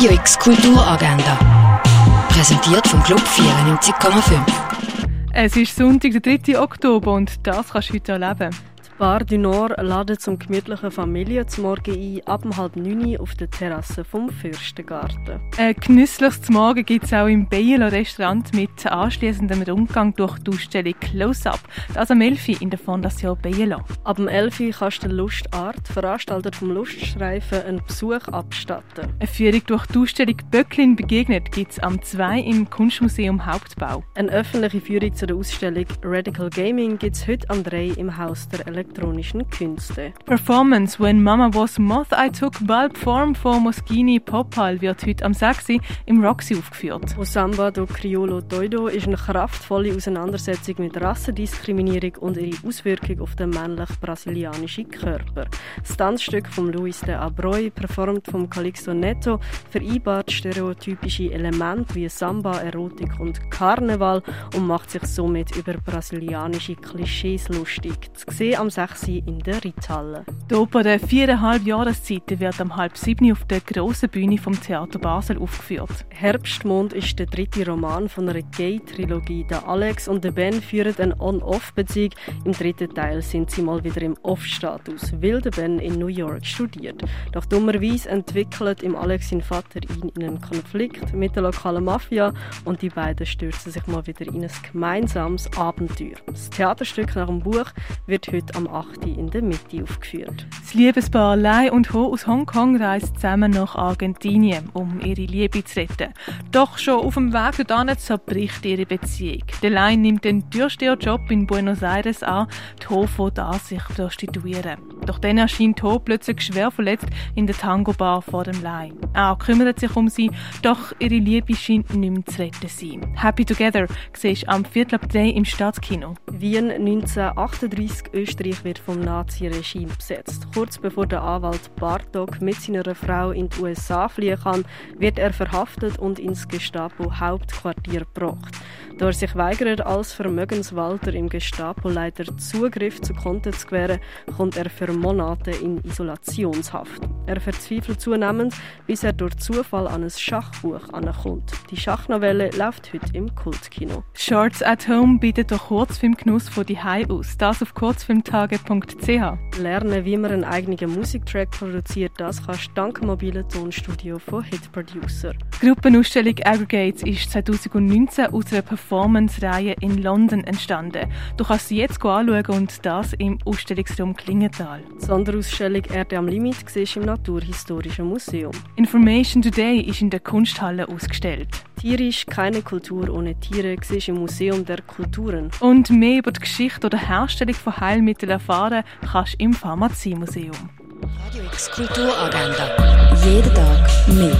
Radio X Kulturagenda. Präsentiert vom Club 94,5. Es ist Sonntag, der 3. Oktober und das kannst du heute erleben. Bar du Nord ladet zum gemütlichen Familienzmorgen ein, ab um halb neun auf der Terrasse vom Fürstengarten. Ein genüssliches Morgen gibt es auch im Bielo Restaurant mit anschließendem Rundgang durch die Ausstellung Close-Up, das am 11 in der Fondation Bielo. Ab dem 11 kannst du Lustart, Veranstalter vom Luststreifen, einen Besuch abstatten. Eine Führung durch die Ausstellung Böcklin begegnet gibt es am 2 im Kunstmuseum Hauptbau. Eine öffentliche Führung zu der Ausstellung Radical Gaming gibt es heute am 3 im Haus der Elektro elektronischen Künste. Performance When Mama Was Moth I Took Bulb Form von Moschini Popal wird heute am 6. im Roxy aufgeführt. O Samba do Criollo Doido ist eine kraftvolle Auseinandersetzung mit Rassendiskriminierung und ihre Auswirkung auf den männlich-brasilianischen Körper. Das Tanzstück von Luis de Abreu, performt vom Calixto Neto, vereinbart stereotypische Elemente wie Samba, Erotik und Karneval und macht sich somit über brasilianische Klischees lustig. Zu sehen am 6 in der Ritthalle. Die Oper der viereinhalb Jahreszeiten wird am halb sieben auf der grossen Bühne vom Theater Basel aufgeführt. Herbstmond ist der dritte Roman von einer Gay-Trilogie. Der Alex und der Ben führen eine On-Off-Beziehung. Im dritten Teil sind sie mal wieder im Off-Status, weil der Ben in New York studiert. Doch dummerweise entwickelt im Alex sein Vater ihn in einen Konflikt mit der lokalen Mafia und die beiden stürzen sich mal wieder in ein gemeinsames Abenteuer. Das Theaterstück nach dem Buch wird heute am 8. in der Mitte aufgeführt. Das Liebespaar Lai und Ho aus Hongkong reist zusammen nach Argentinien, um ihre Liebe zu retten. Doch schon auf dem Weg dorthin zerbricht ihre Beziehung. Der Lai nimmt den Türsteherjob in Buenos Aires an, die Ho fängt an, sich prostituieren. Doch dann erscheint Ho plötzlich schwer verletzt in der Tango-Bar vor dem Lai. Er kümmert sich um sie, doch ihre Liebe scheint nicht mehr zu retten sein. Happy Together siehst am Viertel ab 3 im Stadtkino. Wien 1938 Österreich wird vom Naziregime besetzt. Kurz bevor der Anwalt Bartok mit seiner Frau in die USA fliehen kann, wird er verhaftet und ins Gestapo-Hauptquartier gebracht. Da er sich weigert, als Vermögenswalter im Gestapo-Leiter Zugriff zu Konten zu gewähren, kommt er für Monate in Isolationshaft. Er verzweifelt zunehmend, bis er durch Zufall an ein Schachbuch ankommt. Die Schachnovelle läuft heute im Kultkino. Shorts at Home bietet auch Kurzfilmgenuss von die aus. Das auf kurzfilmtage.ch. Lernen, wie man einen eigenen Musiktrack produziert, das kannst du dank mobilen Tonstudio von Hit Producer. Die Gruppenausstellung Aggregates ist 2019 aus einer Performance-Reihe in London entstanden. Du kannst sie jetzt anschauen und das im Ausstellungsraum Klingenthal. Die Sonderausstellung Erde am Limit siehst im Naturhistorischen Museum. Information Today ist in der Kunsthalle ausgestellt. Tierisch keine Kultur ohne Tiere siehst im Museum der Kulturen. Und mehr über die Geschichte oder Herstellung von Heilmitteln erfahren kannst du im Pharmaziemuseum. Radio X Kulturagenda. Jeden Tag mehr.